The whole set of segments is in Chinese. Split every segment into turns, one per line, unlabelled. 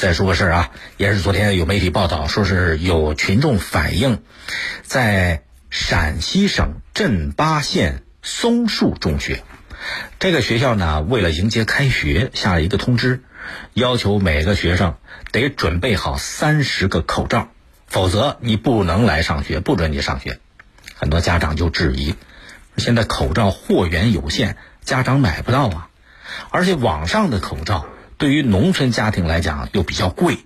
再说个事儿啊，也是昨天有媒体报道，说是有群众反映，在陕西省镇巴县松树中学，这个学校呢，为了迎接开学，下了一个通知，要求每个学生得准备好三十个口罩，否则你不能来上学，不准你上学。很多家长就质疑，现在口罩货源有限，家长买不到啊，而且网上的口罩。对于农村家庭来讲又比较贵，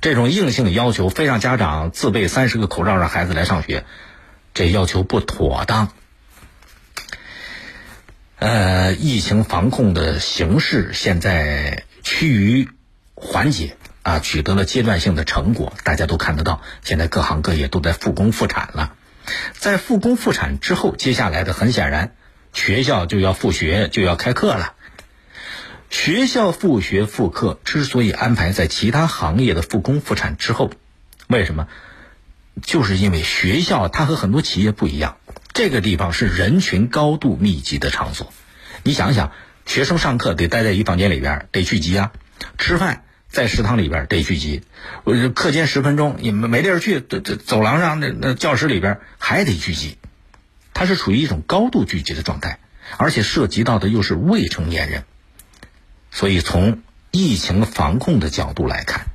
这种硬性的要求非让家长自备三十个口罩让孩子来上学，这要求不妥当。呃，疫情防控的形势现在趋于缓解啊，取得了阶段性的成果，大家都看得到。现在各行各业都在复工复产了，在复工复产之后，接下来的很显然，学校就要复学，就要开课了。学校复学复课之所以安排在其他行业的复工复产之后，为什么？就是因为学校它和很多企业不一样，这个地方是人群高度密集的场所。你想想，学生上课得待在一房间里边，得聚集啊；吃饭在食堂里边得聚集，课间十分钟也没地儿去，这这走廊上那那教室里边还得聚集，它是处于一种高度聚集的状态，而且涉及到的又是未成年人。所以，从疫情防控的角度来看，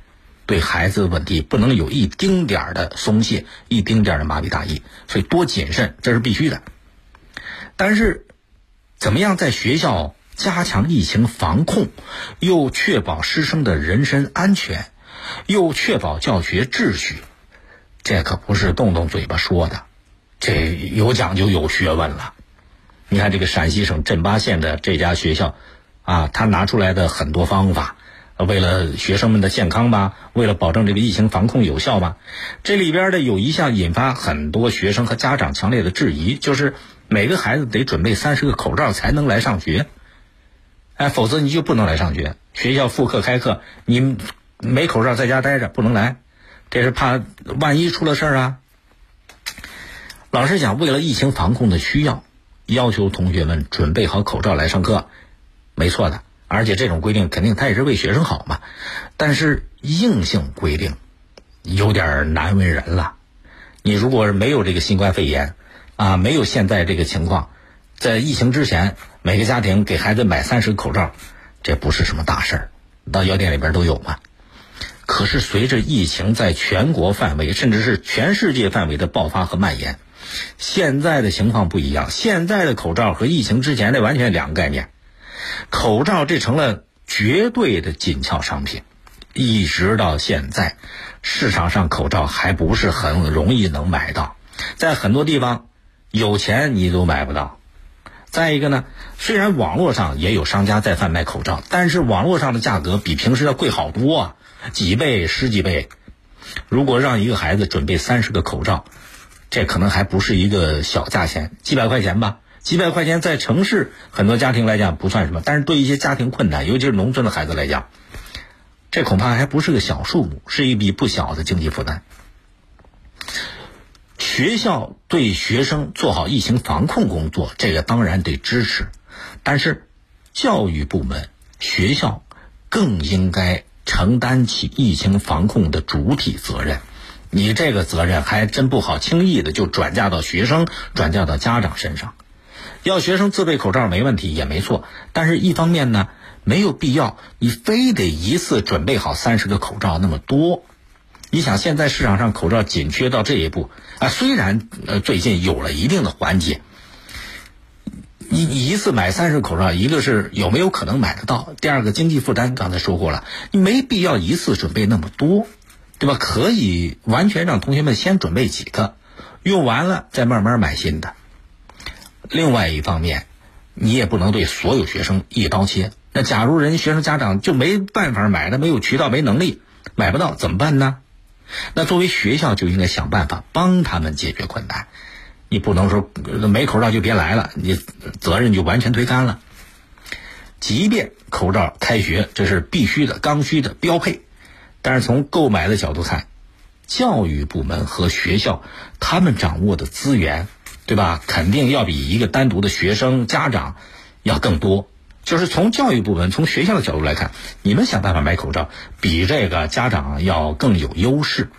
对孩子的问题不能有一丁点儿的松懈，一丁点儿的麻痹大意，所以多谨慎，这是必须的。但是，怎么样在学校加强疫情防控，又确保师生的人身安全，又确保教学秩序，这可不是动动嘴巴说的，这有讲究、有学问了。你看，这个陕西省镇巴县的这家学校。啊，他拿出来的很多方法，为了学生们的健康吧，为了保证这个疫情防控有效吧，这里边的有一项引发很多学生和家长强烈的质疑，就是每个孩子得准备三十个口罩才能来上学，哎，否则你就不能来上学。学校复课开课，你没口罩在家待着不能来，这是怕万一出了事儿啊。老师讲，为了疫情防控的需要，要求同学们准备好口罩来上课。没错的，而且这种规定肯定他也是为学生好嘛。但是硬性规定有点难为人了。你如果没有这个新冠肺炎啊，没有现在这个情况，在疫情之前，每个家庭给孩子买三十个口罩，这不是什么大事儿，到药店里边都有嘛。可是随着疫情在全国范围，甚至是全世界范围的爆发和蔓延，现在的情况不一样。现在的口罩和疫情之前的完全两个概念。口罩这成了绝对的紧俏商品，一直到现在，市场上口罩还不是很容易能买到，在很多地方，有钱你都买不到。再一个呢，虽然网络上也有商家在贩卖口罩，但是网络上的价格比平时要贵好多啊，几倍、十几倍。如果让一个孩子准备三十个口罩，这可能还不是一个小价钱，几百块钱吧。几百块钱在城市很多家庭来讲不算什么，但是对一些家庭困难，尤其是农村的孩子来讲，这恐怕还不是个小数目，是一笔不小的经济负担。学校对学生做好疫情防控工作，这个当然得支持，但是教育部门、学校更应该承担起疫情防控的主体责任。你这个责任还真不好轻易的就转嫁到学生、转嫁到家长身上。要学生自备口罩没问题也没错，但是一方面呢，没有必要你非得一次准备好三十个口罩那么多。你想现在市场上口罩紧缺到这一步啊，虽然呃最近有了一定的缓解，你你一次买三十个口罩，一个是有没有可能买得到，第二个经济负担刚才说过了，你没必要一次准备那么多，对吧？可以完全让同学们先准备几个，用完了再慢慢买新的。另外一方面，你也不能对所有学生一刀切。那假如人学生家长就没办法买，他没有渠道、没能力买不到，怎么办呢？那作为学校就应该想办法帮他们解决困难。你不能说没口罩就别来了，你责任就完全推干了。即便口罩开学这是必须的、刚需的标配，但是从购买的角度看，教育部门和学校他们掌握的资源。对吧？肯定要比一个单独的学生家长要更多。就是从教育部门、从学校的角度来看，你们想办法买口罩，比这个家长要更有优势。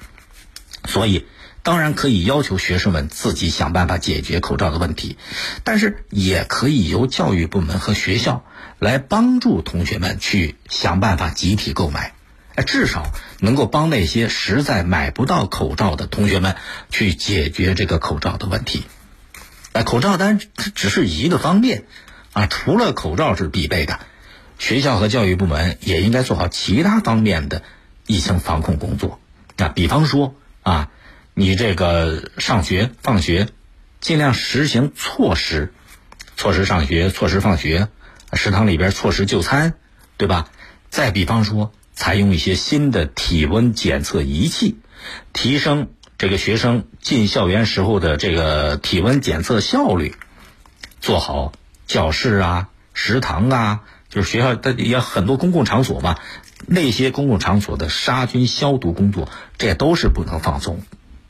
所以，当然可以要求学生们自己想办法解决口罩的问题，但是也可以由教育部门和学校来帮助同学们去想办法集体购买，至少能够帮那些实在买不到口罩的同学们去解决这个口罩的问题。哎，口罩单只是一个方面。啊，除了口罩是必备的，学校和教育部门也应该做好其他方面的疫情防控工作。啊比方说啊，你这个上学放学，尽量实行错时，错时上学，错时放学，食堂里边错时就餐，对吧？再比方说，采用一些新的体温检测仪器，提升这个学生进校园时候的这个体温检测效率，做好。教室啊，食堂啊，就是学校的也很多公共场所嘛，那些公共场所的杀菌消毒工作，这都是不能放松，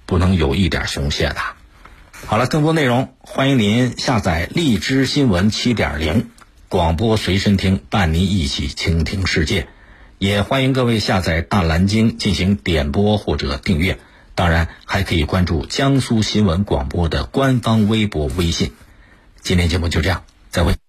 不能有一点松懈的。好了，更多内容欢迎您下载荔枝新闻七点零广播随身听，伴您一起倾听世界。也欢迎各位下载大蓝鲸进行点播或者订阅，当然还可以关注江苏新闻广播的官方微博、微信。今天节目就这样。再会。